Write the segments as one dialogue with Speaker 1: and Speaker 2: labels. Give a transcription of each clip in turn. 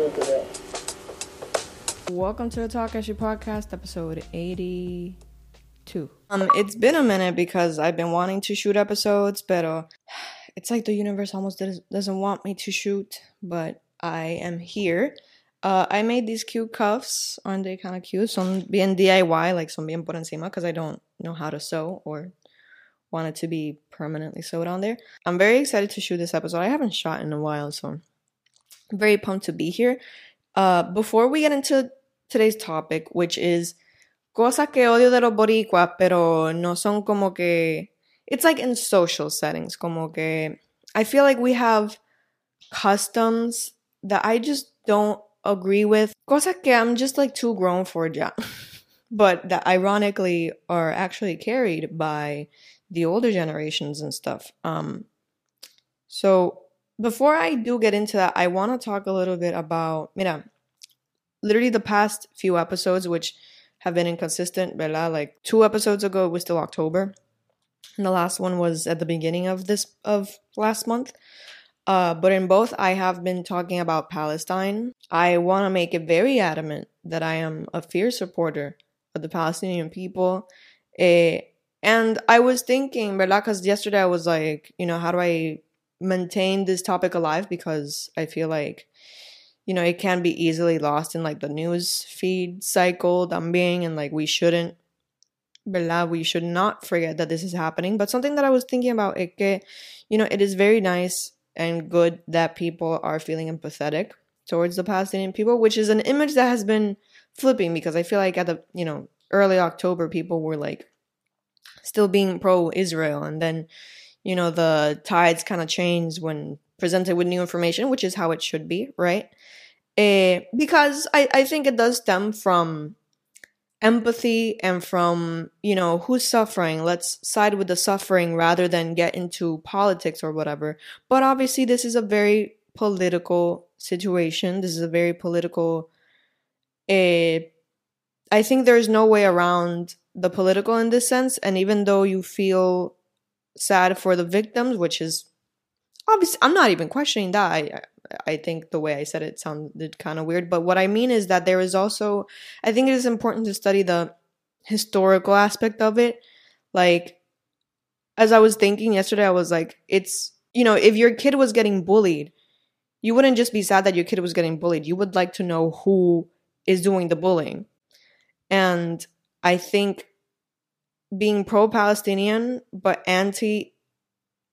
Speaker 1: listening to this.
Speaker 2: Welcome to the Talkeshi podcast, episode 82. Um, it's been a minute because I've been wanting to shoot episodes, but it's like the universe almost doesn't want me to shoot, but I am here. Uh, I made these cute cuffs. Aren't they kind of cute? Some bien DIY, like some bien por encima, because I don't know how to sew or want it to be permanently sewed on there. I'm very excited to shoot this episode. I haven't shot in a while, so Very pumped to be here. Uh, before we get into today's topic, which is cosas que odio de los boricuas, pero no son como que. It's like in social settings, como que. I feel like we have customs that I just don't agree with. Cosas que I'm just like too grown for ya. but that ironically are actually carried by the older generations and stuff. Um, so before I do get into that, I want to talk a little bit about, mira, literally the past few episodes, which have been inconsistent, ¿verdad? Like two episodes ago, it was still October. And the last one was at the beginning of this, of last month. Uh, but in both, I have been talking about Palestine. I want to make it very adamant that I am a fierce supporter of the Palestinian people. Eh, and I was thinking, ¿verdad? Because yesterday I was like, you know, how do I maintain this topic alive? Because I feel like you know, it can be easily lost in like the news feed cycle también, and like we shouldn't. We should not forget that this is happening. But something that I was thinking about, it que, you know, it is very nice and good that people are feeling empathetic towards the Palestinian people, which is an image that has been flipping because I feel like at the, you know, early October, people were like still being pro Israel. And then, you know, the tides kind of change when presented with new information, which is how it should be, right? Uh, because I, I think it does stem from empathy and from, you know, who's suffering. Let's side with the suffering rather than get into politics or whatever. But obviously, this is a very political situation. This is a very political. Uh, I think there's no way around the political in this sense. And even though you feel sad for the victims, which is obviously, I'm not even questioning that. I, I think the way I said it sounded kind of weird, but what I mean is that there is also, I think it is important to study the historical aspect of it. Like, as I was thinking yesterday, I was like, it's, you know, if your kid was getting bullied, you wouldn't just be sad that your kid was getting bullied. You would like to know who is doing the bullying. And I think being pro Palestinian but anti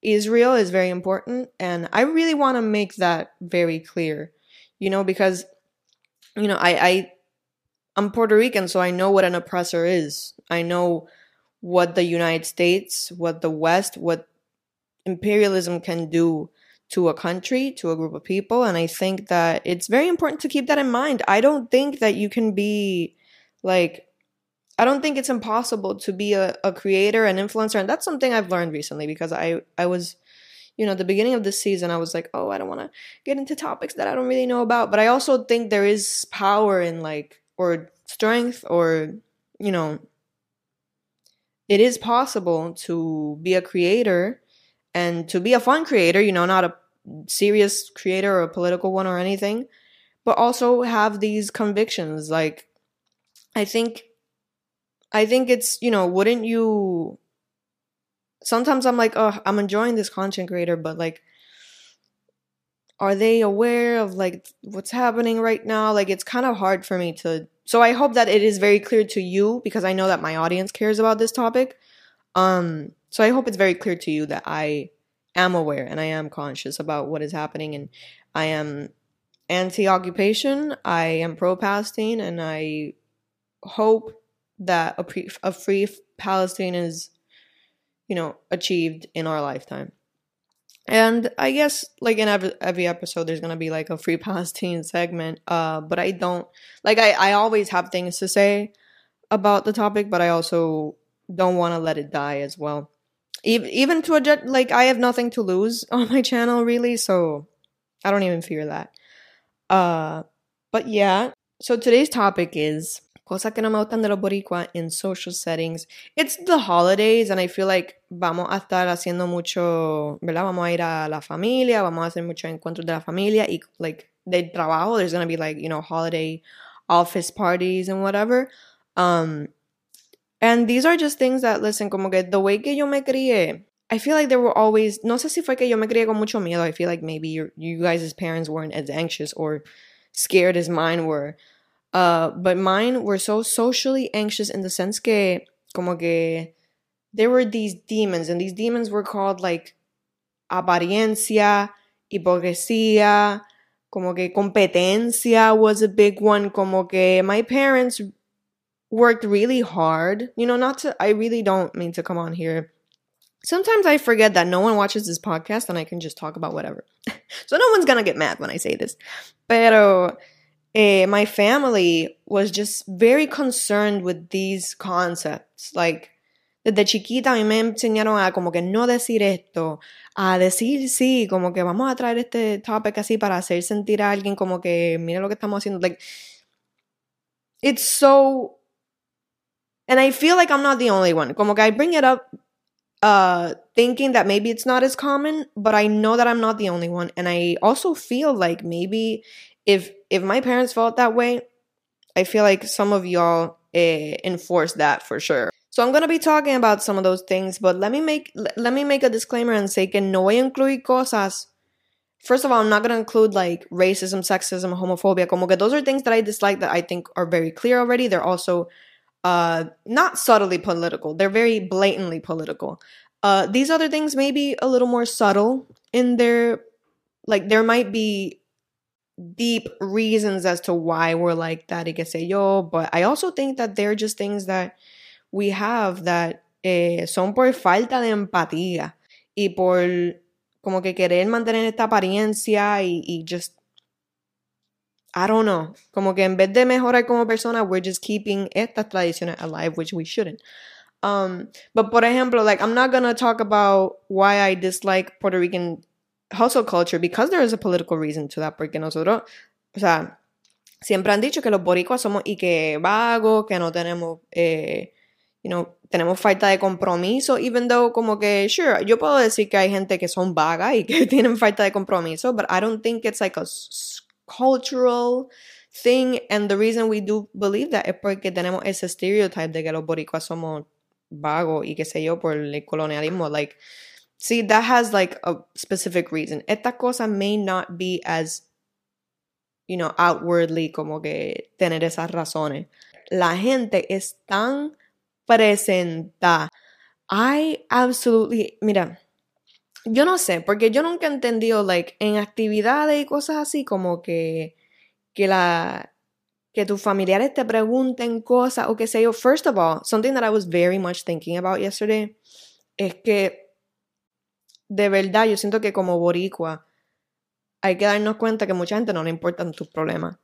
Speaker 2: Israel is very important. And I really want to make that very clear, you know, because, you know, I, I, I'm Puerto Rican, so I know what an oppressor is. I know what the United States, what the West, what imperialism can do to a country, to a group of people. And I think that it's very important to keep that in mind. I don't think that you can be like I don't think it's impossible to be a, a creator, an influencer, and that's something I've learned recently because I I was, you know, the beginning of this season, I was like, oh, I don't want to get into topics that I don't really know about, but I also think there is power in like or strength or you know, it is possible to be a creator and to be a fun creator, you know, not a serious creator or a political one or anything, but also have these convictions. Like, I think I think it's, you know, wouldn't you sometimes I'm like, oh, I'm enjoying this content creator, but like are they aware of like what's happening right now? Like it's kind of hard for me to so I hope that it is very clear to you because I know that my audience cares about this topic. Um so I hope it's very clear to you that I am aware and I am conscious about what is happening and I am anti-occupation, I am pro-Palestine and I hope that a, pre- a free Palestine is, you know, achieved in our lifetime. And I guess like in every every episode there's gonna be like a free Palestine segment. Uh but I don't like I, I always have things to say about the topic, but I also don't wanna let it die as well. Even even to a like I have nothing to lose on my channel really, so I don't even fear that. Uh but yeah. So today's topic is cosa que no me gustan de los boricua in social settings. It's the holidays and I feel like vamos a estar haciendo mucho, ¿verdad? Vamos a ir a la familia, vamos a hacer muchos encuentros de la familia y like de trabajo. There's gonna be like, you know, holiday office parties and whatever. Um, and these are just things that, listen, como que the way que yo me crié, I feel like there were always, no sé si fue que yo me crié con mucho miedo. I feel like maybe you guys parents weren't as anxious or scared as mine were. Uh, but mine were so socially anxious in the sense que, como que, there were these demons, and these demons were called like apariencia, hipocresía, como que competencia was a big one, como que my parents worked really hard. You know, not to, I really don't mean to come on here. Sometimes I forget that no one watches this podcast and I can just talk about whatever. so no one's gonna get mad when I say this. Pero eh, my family was just very concerned with these concepts. Like, desde chiquita a mí me enseñaron a como que no decir esto, a decir sí, como que vamos a traer este topic así para hacer sentir a alguien como que mira lo que estamos haciendo. Like, it's so, and I feel like I'm not the only one. Como que I bring it up uh thinking that maybe it's not as common but i know that i'm not the only one and i also feel like maybe if if my parents felt that way i feel like some of y'all eh, enforce that for sure so I'm gonna be talking about some of those things, but let me make let me make a disclaimer and say que no voy a incluir cosas. First of all, I'm not gonna include like racism, sexism, homophobia. Como que those are things that I dislike that I think are very clear already. They're also uh, not subtly political. They're very blatantly political. Uh, these other things may be a little more subtle in their like there might be deep reasons as to why we're like that, que sé yo, but I also think that they're just things that we have that eh, son por falta de empatía y por como que querer mantener esta apariencia y, y just I don't know, como que en vez de mejorar como persona, we're just keeping estas tradiciones alive, which we shouldn't. Um, but por ejemplo, like I'm not gonna talk about why I dislike Puerto Rican hustle culture because there is a political reason to that. Porque nosotros, o sea, siempre han dicho que los boricuas somos y que vagos, que no tenemos eh, you know, tenemos falta de compromiso, even though como que, sure, yo puedo decir que hay gente que son vagas y que tienen falta de compromiso, but I don't think it's like a cultural thing, and the reason we do believe that es porque tenemos ese stereotype de que los boricuas somos vagos y qué sé yo, por el colonialismo, like, see, that has like a specific reason. Esta cosa may not be as, you know, outwardly como que tener esas razones. La gente es tan presenta. I absolutely, mira, yo no sé, porque yo nunca he entendido, like, en actividades y cosas así, como que, que la, que tus familiares te pregunten cosas o que sé yo. First of all, something that I was very much thinking about yesterday es que, de verdad, yo siento que como boricua, hay que darnos cuenta que mucha gente no le importan tus problemas.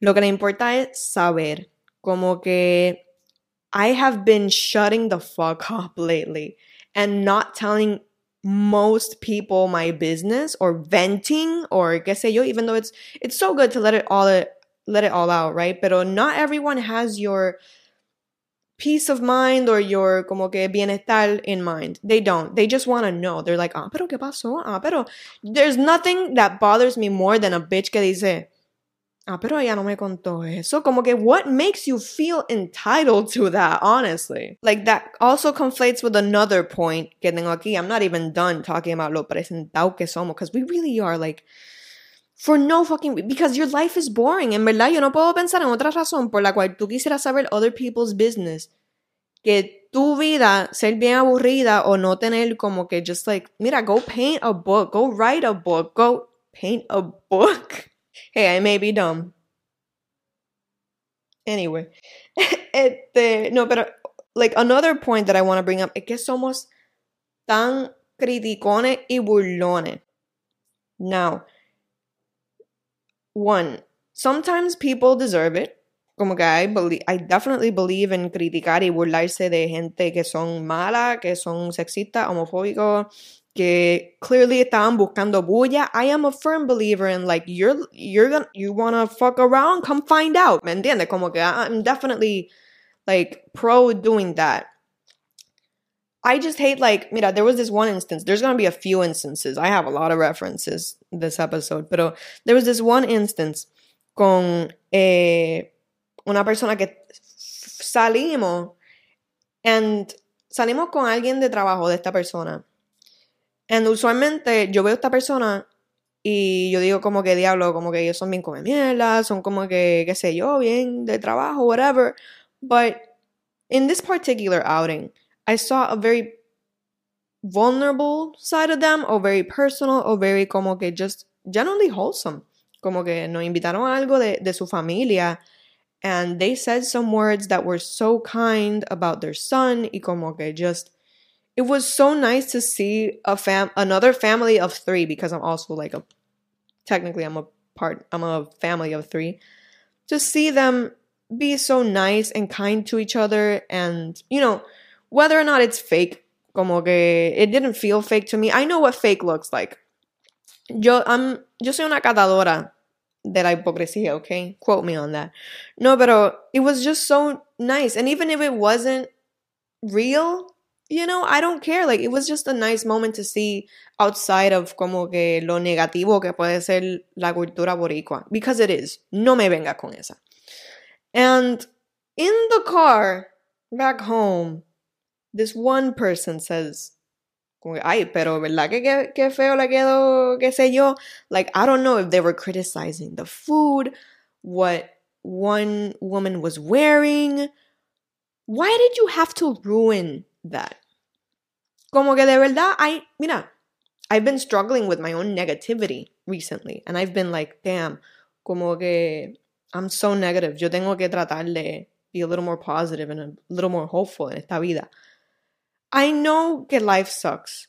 Speaker 2: Lo que le importa es saber, como que I have been shutting the fuck up lately and not telling most people my business or venting or qué sé yo, even though it's it's so good to let it all let it all out, right? But not everyone has your peace of mind or your como que bienestar in mind. They don't. They just want to know. They're like, ah, pero qué pasó? Ah, pero there's nothing that bothers me more than a bitch que dice, Ah, pero ella no me contó eso. Como que, what makes you feel entitled to that, honestly? Like, that also conflates with another point que tengo aquí. I'm not even done talking about lo presentado que somos, because we really are, like, for no fucking because your life is boring. En verdad, yo no puedo pensar en otra razón por la cual tú quisieras saber other people's business que tu vida ser bien aburrida o no tener como que just like, mira, go paint a book, go write a book, go paint a book. Hey, I may be dumb. Anyway, este, no, pero like another point that I want to bring up es que somos tan criticones y burlones. Now, one, sometimes people deserve it. Como que I, believe, I definitely believe en criticar y burlarse de gente que son mala, que son sexistas, homofóbicos, que clearly estaban buscando bulla. I am a firm believer in like you're you're gonna you wanna fuck around, come find out. ¿Me entiendes? Como que I'm definitely like pro doing that. I just hate like, mira, there was this one instance. There's gonna be a few instances. I have a lot of references this episode, pero there was this one instance con eh, una persona que salimos and salimos con alguien de trabajo de esta persona. And usualmente yo veo a esta persona y yo digo como que diablo, como que ellos son bien come son como que, qué sé yo, bien de trabajo, whatever. But in this particular outing, I saw a very vulnerable side of them, or very personal, or very como que just generally wholesome. Como que nos invitaron a algo de, de su familia. And they said some words that were so kind about their son, y como que just it was so nice to see a fam another family of three because I'm also like a technically I'm a part I'm a family of three. To see them be so nice and kind to each other and you know whether or not it's fake como que it didn't feel fake to me. I know what fake looks like. Yo I'm yo soy una catadora de la hipocresía, okay? Quote me on that. No, pero it was just so nice. And even if it wasn't real, you know, I don't care. Like, it was just a nice moment to see outside of como que lo negativo que puede ser la cultura boricua. Because it is. No me venga con esa. And in the car back home, this one person says, ay, pero ¿verdad que, que, que feo le quedó, qué sé yo? Like, I don't know if they were criticizing the food, what one woman was wearing. Why did you have to ruin that. Como que de verdad, I, mira, I've been struggling with my own negativity recently. And I've been like, damn, como que I'm so negative. Yo tengo que tratar de be a little more positive and a little more hopeful en esta vida. I know que life sucks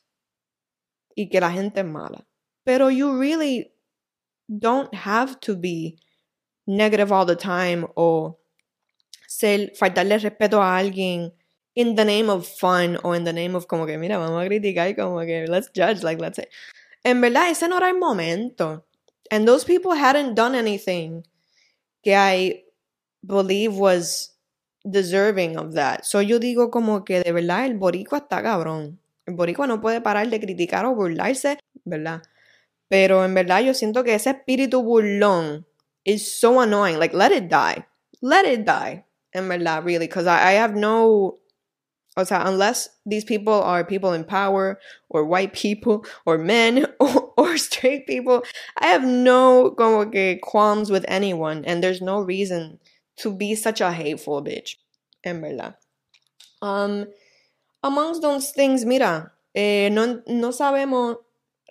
Speaker 2: y que la gente es mala. Pero you really don't have to be negative all the time o ser, faltarle respeto a alguien in the name of fun or in the name of como que, mira, vamos a criticar, como que, let's judge, like, let's say. En verdad, ese no era el momento. And those people hadn't done anything que I believe was deserving of that. So yo digo como que de verdad el boricua está cabrón. El boricua no puede parar de criticar o burlarse, ¿verdad? Pero en verdad yo siento que ese espíritu burlón is so annoying. Like, let it die. Let it die. En verdad, really. Because I, I have no O sea, unless these people are people in power or white people or men or, or, straight people, I have no como que qualms with anyone and there's no reason to be such a hateful bitch. En verdad. Um, amongst those things, mira, eh, no, no sabemos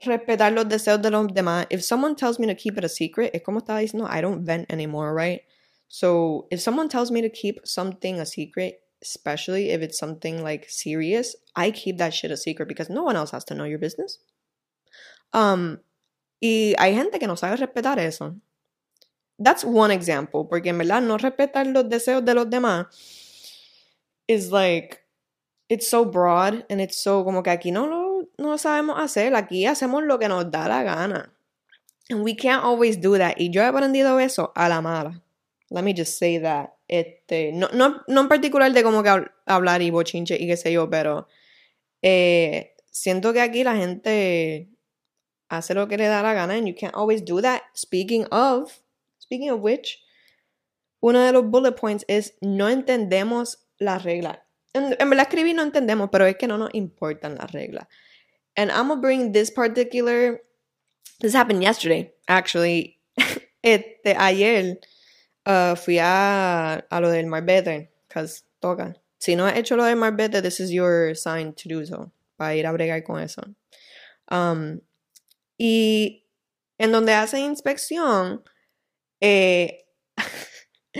Speaker 2: respetar los deseos de los demás. If someone tells me to keep it a secret, es como estaba diciendo, I don't vent anymore, right? So if someone tells me to keep something a secret, especially if it's something like serious, I keep that shit a secret because no one else has to know your business. Um, y hay gente que no sabe respetar eso. That's one example, porque en verdad no respetar los deseos de los demás is like, it's so broad and it's so como que aquí no lo no sabemos hacer, aquí hacemos lo que nos da la gana. And we can't always do that. Y yo he aprendido eso a la mala. Let me just say that. Este, no, no, no en particular de como que hablar y bochinche y qué sé yo, pero eh, siento que aquí la gente hace lo que le da la gana and you can't always do that. Speaking of, speaking of which, uno de los bullet points es no entendemos las reglas. En, verdad escribí no entendemos, pero es que no nos importan las reglas. And I'm gonna bring this particular, this happened yesterday, actually. este, ayer Uh, fui a, a lo del marbete, because toca. Si no has hecho lo del marbete, this is your sign to do so, para ir a bregar con eso. Um, y en donde hacen inspección, eh,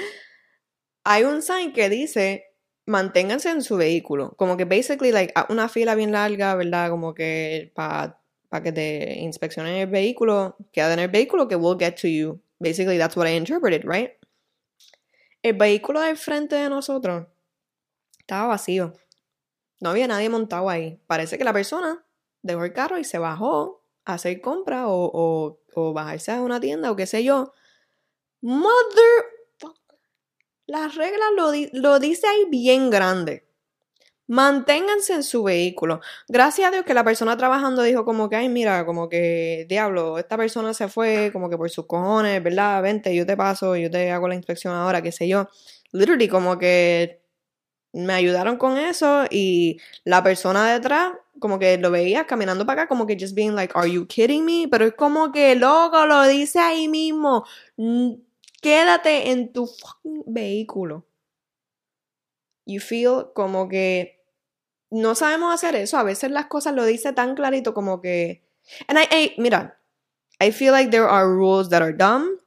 Speaker 2: hay un sign que dice manténganse en su vehículo. Como que basically, like, una fila bien larga, ¿verdad? Como que para pa que te inspeccionen el vehículo, queda en el vehículo que will get to you. Basically, that's what I interpreted, right? El vehículo del frente de nosotros estaba vacío. No había nadie montado ahí. Parece que la persona dejó el carro y se bajó a hacer compra o, o, bajarse a una tienda o qué sé yo. Mother. Las reglas lo, lo dice ahí bien grande. Manténganse en su vehículo. Gracias a Dios que la persona trabajando dijo como que, ay, mira, como que, diablo, esta persona se fue como que por sus cojones, ¿verdad? Vente, yo te paso, yo te hago la inspección ahora, qué sé yo. Literally, como que me ayudaron con eso y la persona detrás, como que lo veía caminando para acá, como que just being like, are you kidding me? Pero es como que, loco, lo dice ahí mismo. Quédate en tu vehículo. You feel como que no sabemos hacer eso. A veces las cosas lo dice tan clarito como que. And I, mira, I feel like there are rules that are dumb.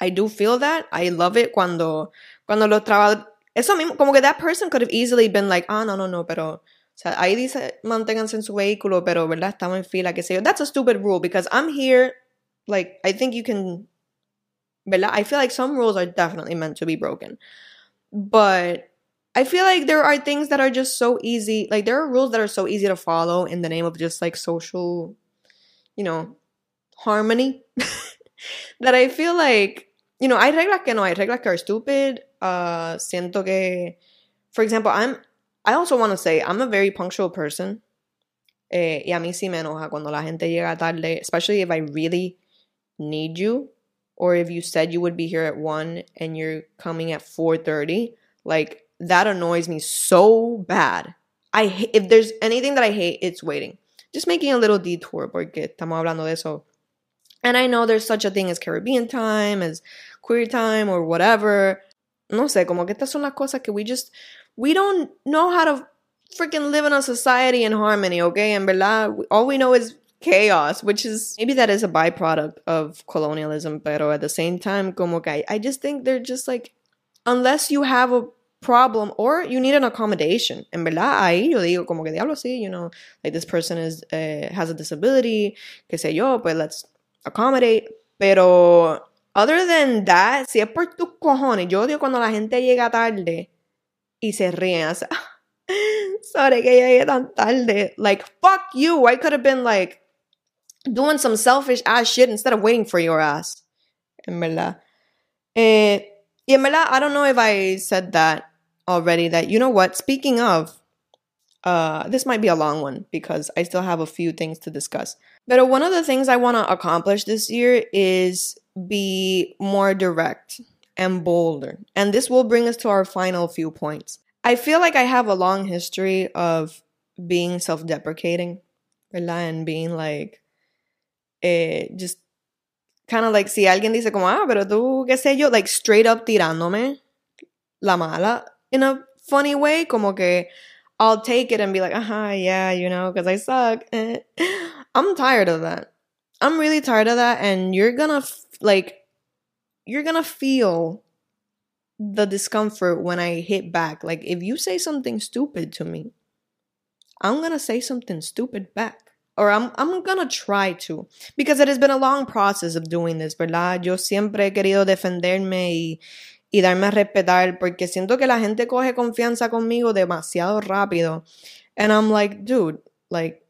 Speaker 2: I do feel that. I love it cuando, cuando los trabajadores. Eso mismo, como que that person could have easily been like, ah, no, no, no, pero. O sea, ahí dice manténganse en su vehículo, pero, ¿verdad? Estamos en fila, que sé yo. That's a stupid rule because I'm here. Like, I think you can. ¿Verdad? I feel like some rules are definitely meant to be broken. But I feel like there are things that are just so easy. Like there are rules that are so easy to follow in the name of just like social, you know, harmony. that I feel like, you know, hay reglas que no hay reglas que are stupid. Uh, siento que, for example, I'm. I also want to say I'm a very punctual person. Eh, y a mí sí me enoja cuando la gente llega tarde, especially if I really need you, or if you said you would be here at one and you're coming at 4:30. Like that annoys me so bad. I if there's anything that I hate, it's waiting. Just making a little detour porque estamos hablando de eso. And I know there's such a thing as Caribbean time, as queer time, or whatever. No sé, como que estas son las cosas que we just we don't know how to freaking live in a society in harmony, okay? And verdad, all we know is chaos, which is maybe that is a byproduct of colonialism, pero at the same time, como que I, just think they're just like unless you have a problem or you need an accommodation. En verdad, ahí yo digo como que diablo sí, you know, like this person is uh, has a disability, que sé yo, pues let's accommodate. Pero other than that, si es por tus cojones, yo odio cuando la gente llega tarde y se ríen. O sea, sorry que llegué tan tarde. Like, fuck you. I could have been like doing some selfish ass shit instead of waiting for your ass. En verdad. Eh, y en verdad, I don't know if I said that already that, you know what, speaking of, uh, this might be a long one because I still have a few things to discuss. But one of the things I want to accomplish this year is be more direct and bolder. And this will bring us to our final few points. I feel like I have a long history of being self deprecating, and being like, eh, just kind of like, si alguien dice como, ah, pero tú, qué sé yo, like straight up tirándome la mala in a funny way, como que I'll take it and be like, aha, yeah, you know, because I suck. I'm tired of that. I'm really tired of that. And you're gonna, f- like, you're gonna feel the discomfort when I hit back. Like, if you say something stupid to me, I'm gonna say something stupid back. Or I'm, I'm gonna try to. Because it has been a long process of doing this, ¿verdad? Yo siempre he querido defenderme y, y darme a respetar porque siento que la gente coge confianza conmigo demasiado rápido. And I'm like, dude, like,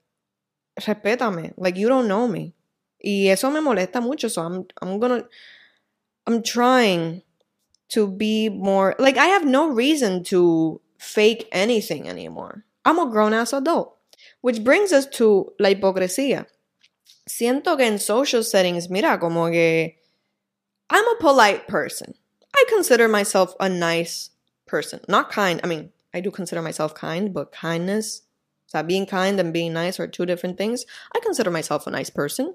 Speaker 2: respétame. Like, you don't know me. Y eso me molesta mucho. So I'm, I'm gonna, I'm trying to be more, like, I have no reason to fake anything anymore. I'm a grown ass adult. Which brings us to la hipocresía. Siento que en social settings, mira, como que I'm a polite person. I consider myself a nice person. Not kind. I mean, I do consider myself kind, but kindness, so being kind and being nice are two different things. I consider myself a nice person.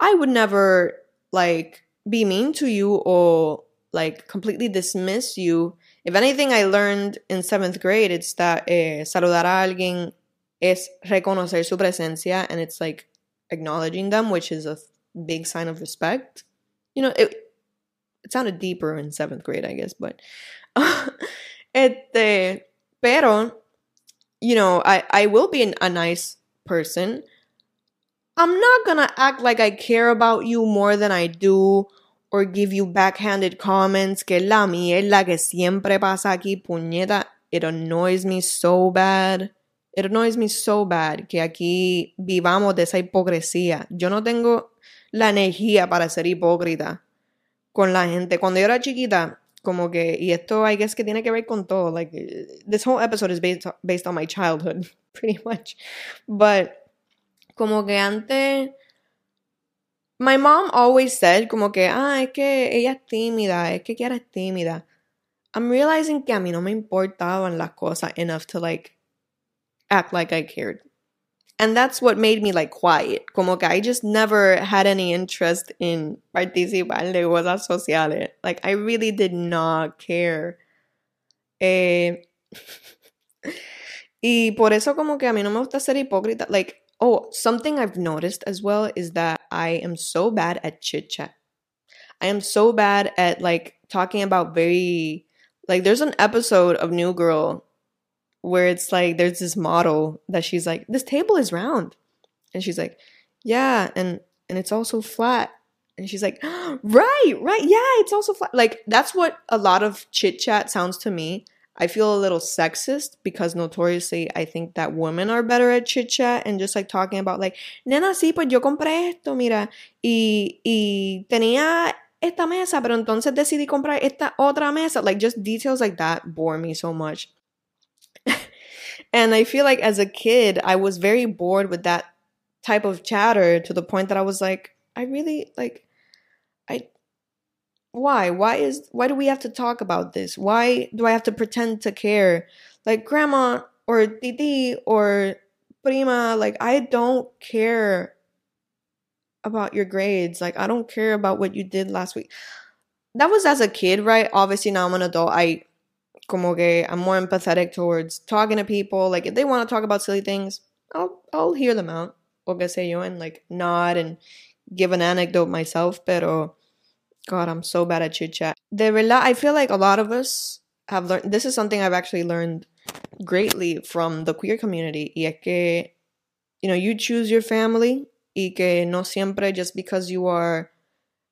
Speaker 2: I would never like be mean to you or like completely dismiss you. If anything, I learned in seventh grade, it's that eh, saludar a alguien es reconocer su presencia and it's like acknowledging them, which is a big sign of respect. You know, it, it sounded deeper in seventh grade, I guess, but este, pero, you know, I, I will be an, a nice person. I'm not gonna act like I care about you more than I do or give you backhanded comments que la mierda que siempre pasa aquí, puñeta. It annoys me so bad. It annoys me so bad que aquí vivamos de esa hipocresía. Yo no tengo la energía para ser hipócrita con la gente. Cuando yo era chiquita, Como que, y esto I guess que tiene que ver con todo. Like, this whole episode is based, based on my childhood, pretty much. But, como que antes, my mom always said, como que, ah, es que ella es tímida, es que Kiara es tímida. I'm realizing que a mí no me importaban las cosas enough to like act like I cared. And that's what made me like quiet. Como que I just never had any interest in participar de cosas sociales. Like I really did not care. Eh, y por eso como que a mí no me gusta ser hipócrita. Like, oh, something I've noticed as well is that I am so bad at chit chat. I am so bad at like talking about very like there's an episode of New Girl where it's like there's this model that she's like, this table is round. And she's like, yeah, and and it's also flat. And she's like, right, right, yeah, it's also flat. Like that's what a lot of chit chat sounds to me. I feel a little sexist because notoriously I think that women are better at chit chat and just like talking about like, nena, sí, pues yo compré esto, mira, y, y tenía esta mesa, pero entonces decidí comprar esta otra mesa. Like just details like that bore me so much. And I feel like as a kid, I was very bored with that type of chatter to the point that I was like, I really like, I, why? Why is, why do we have to talk about this? Why do I have to pretend to care? Like grandma or titi or prima, like I don't care about your grades. Like I don't care about what you did last week. That was as a kid, right? Obviously now I'm an adult. I como que I'm more empathetic towards talking to people. Like if they want to talk about silly things, I'll I'll hear them out. O que sé yo, and like nod and give an anecdote myself. Pero God, I'm so bad at chit chat. De verdad, I feel like a lot of us have learned. This is something I've actually learned greatly from the queer community. Y es que, you know, you choose your family. Y que no siempre just because you are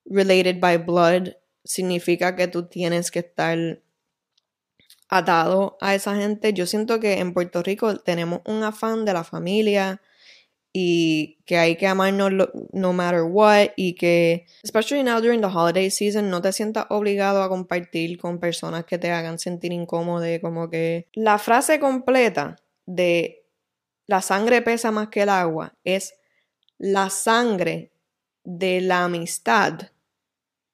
Speaker 2: related by blood significa que tú tienes que estar atado a esa gente. Yo siento que en Puerto Rico tenemos un afán de la familia y que hay que amarnos no matter what y que, especially now during the holiday season, no te sientas obligado a compartir con personas que te hagan sentir incómodo, como que la frase completa de la sangre pesa más que el agua es la sangre de la amistad.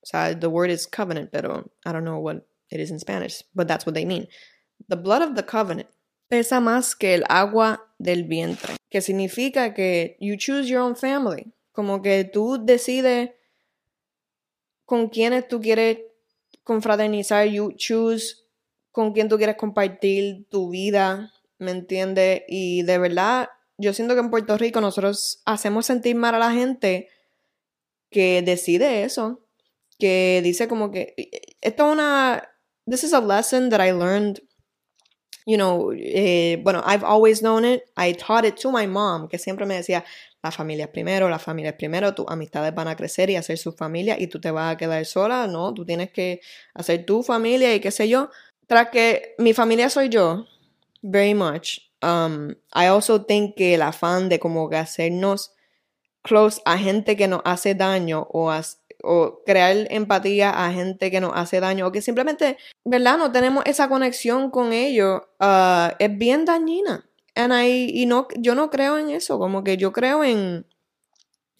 Speaker 2: O sea, the word is covenant, pero I don't know what It is in Spanish, but that's what they mean. The blood of the covenant pesa más que el agua del vientre, que significa que you choose your own family, como que tú decides con quiénes tú quieres confraternizar, you choose con quién tú quieres compartir tu vida, ¿me entiendes? Y de verdad, yo siento que en Puerto Rico nosotros hacemos sentir mal a la gente que decide eso, que dice como que esto es una this is a lesson that I learned. You know, eh, bueno, I've always known it. I taught it to my mom, que siempre me decía, la familia es primero, la familia es primero, tus amistades van a crecer y hacer su familia y tú te vas a quedar sola, no, tú tienes que hacer tu familia y qué sé yo. Tras que mi familia soy yo, very much. Um, I also think que el afán de como hacernos close a gente que nos hace daño o, as, o crear empatía a gente que nos hace daño o que simplemente, ¿verdad? No tenemos esa conexión con ellos, uh, es bien dañina. I, y no, yo no creo en eso, como que yo creo en,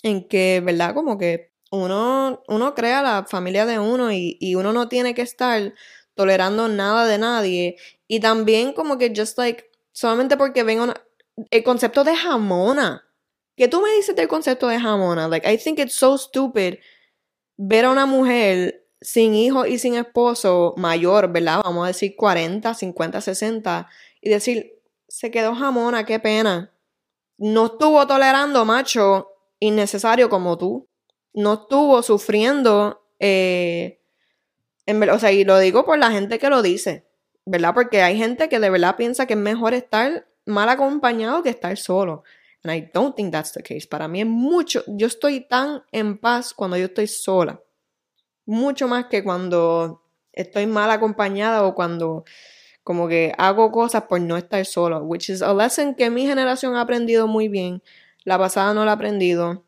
Speaker 2: en que, ¿verdad? Como que uno, uno crea la familia de uno y, uno no tiene que estar tolerando nada de nadie. Y también como que just like, solamente porque venga el concepto de jamona. ¿Qué tú me dices del concepto de jamona? Like, I think it's so stupid ver a una mujer sin hijo y sin esposo mayor, ¿verdad? Vamos a decir 40, 50, 60, y decir, se quedó jamona, qué pena. No estuvo tolerando macho innecesario como tú. No estuvo sufriendo. Eh, en, o sea, y lo digo por la gente que lo dice, ¿verdad? Porque hay gente que de verdad piensa que es mejor estar mal acompañado que estar solo. And I don't think that's the case. Para mí es mucho, yo estoy tan en paz cuando yo estoy sola. Mucho más que cuando estoy mal acompañada o cuando como que hago cosas por no estar sola. Which is a lesson que mi generación ha aprendido muy bien. La pasada no la ha aprendido.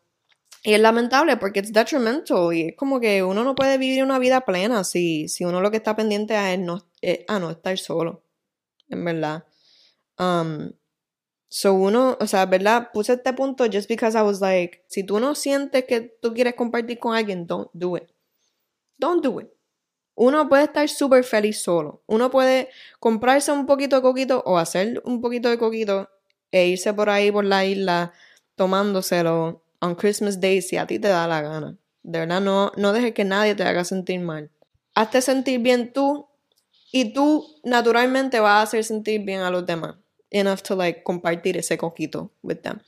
Speaker 2: Y es lamentable porque es detrimental y es como que uno no puede vivir una vida plena si, si uno lo que está pendiente a es no, a no estar solo, en verdad. Um, so uno, o sea, ¿verdad? Puse este punto just because I was like, si tú no sientes que tú quieres compartir con alguien, don't do it. Don't do it. Uno puede estar súper feliz solo. Uno puede comprarse un poquito de coquito o hacer un poquito de coquito e irse por ahí por la isla tomándoselo on Christmas Day si a ti te da la gana. De verdad, no, no dejes que nadie te haga sentir mal. Hazte sentir bien tú y tú naturalmente vas a hacer sentir bien a los demás. Enough to like compartir ese coquito with them.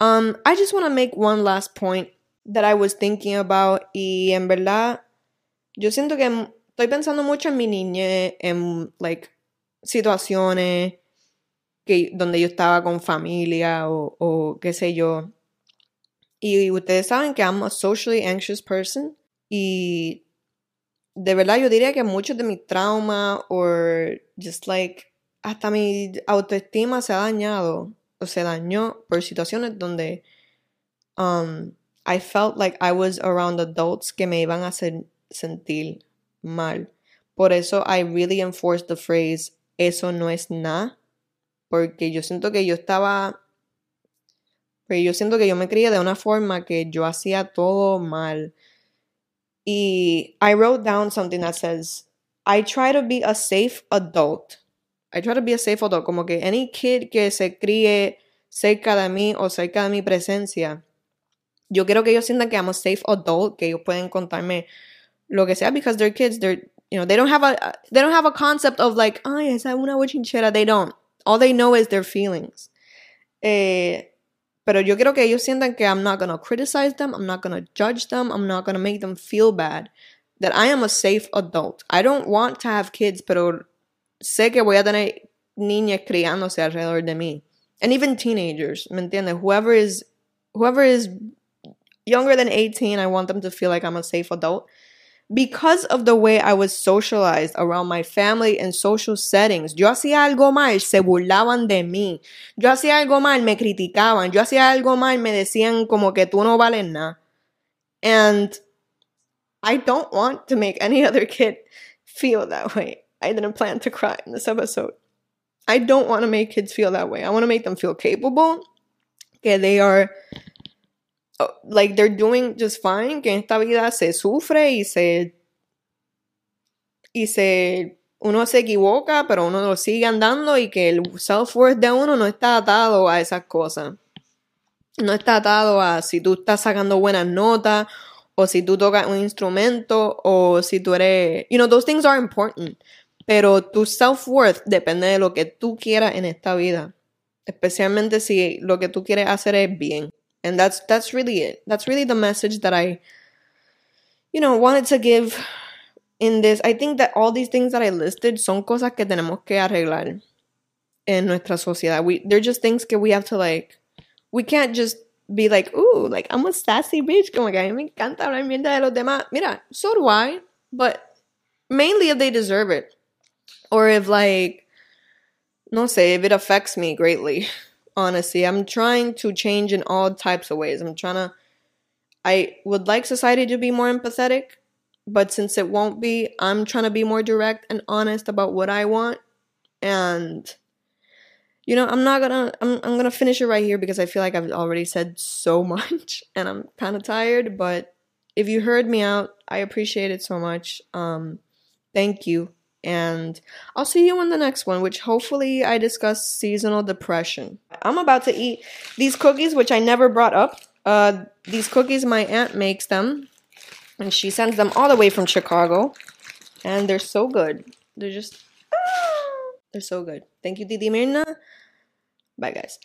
Speaker 2: Um, I just want to make one last point that I was thinking about y en verdad yo siento que estoy pensando mucho en mi niñez, en like situaciones que, donde yo estaba con familia o, o qué sé yo. Y ustedes saben que I'm a socially anxious person. Y de verdad yo diría que muchos de mis traumas o just like hasta mi autoestima se ha dañado o se dañó por situaciones donde um, I felt like I was around adults que me iban a hacer sentir mal. Por eso I really enforced the phrase eso no es nada porque yo siento que yo estaba, pues yo siento que yo me crié de una forma que yo hacía todo mal. Y I wrote down something that says, I try to be a safe adult. I try to be a safe adult. Como que any kid que se críe cerca de mí o cerca de mi presencia, yo quiero que ellos sientan que I'm a safe adult, que ellos pueden contarme lo que sea, because they're kids, they're, you know, they don't have a, they don't have a concept of like, ay, esa una bochinchera, they don't. All they know is their feelings. Eh, pero yo quiero que ellos sientan que I'm not to criticize them, I'm not to judge them, I'm not to make them feel bad. That I am a safe adult. I don't want to have kids, pero sé que voy a tener niñas criándose alrededor de mí. And even teenagers, ¿me entiendes? Whoever is, whoever is younger than 18, I want them to feel like I'm a safe adult because of the way I was socialized around my family and social settings. Yo hacía algo mal, se burlaban de mí. Yo hacía algo mal, me criticaban. Yo hacía algo mal, me decían como que tú no vales nada. And I don't want to make any other kid feel that way. I didn't plan to cry in this episode. I don't want to make kids feel that way. I want to make them feel capable, que they are Oh, like they're doing just fine, que en esta vida se sufre y se y se uno se equivoca, pero uno lo sigue andando y que el self-worth de uno no está atado a esas cosas. No está atado a si tú estás sacando buenas notas o si tú tocas un instrumento o si tú eres, you know, those things are important, pero tu self-worth depende de lo que tú quieras en esta vida, especialmente si lo que tú quieres hacer es bien. and that's that's really it. That's really the message that i you know wanted to give in this. I think that all these things that i listed son cosas que tenemos que arreglar en nuestra sociedad. We they're just things that we have to like we can't just be like ooh like i'm a sassy bitch. Como que a mí me encanta hablar mierda de los demás. Mira so do i but mainly if they deserve it or if like no say if it affects me greatly honestly. I'm trying to change in all types of ways. I'm trying to I would like society to be more empathetic, but since it won't be, I'm trying to be more direct and honest about what I want. And you know, I'm not gonna I'm I'm gonna finish it right here because I feel like I've already said so much and I'm kind of tired, but if you heard me out, I appreciate it so much. Um thank you and I'll see you in the next one, which hopefully I discuss seasonal depression. I'm about to eat these cookies, which I never brought up. Uh, these cookies, my aunt makes them, and she sends them all the way from Chicago, and they're so good. They're just, ah, they're so good. Thank you, Titi Mirna. Bye, guys.